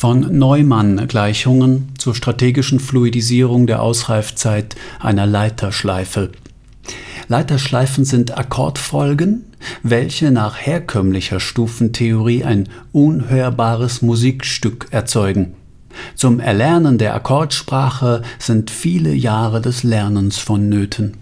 Von Neumann-Gleichungen zur strategischen Fluidisierung der Ausreifzeit einer Leiterschleife. Leiterschleifen sind Akkordfolgen, welche nach herkömmlicher Stufentheorie ein unhörbares Musikstück erzeugen. Zum Erlernen der Akkordsprache sind viele Jahre des Lernens vonnöten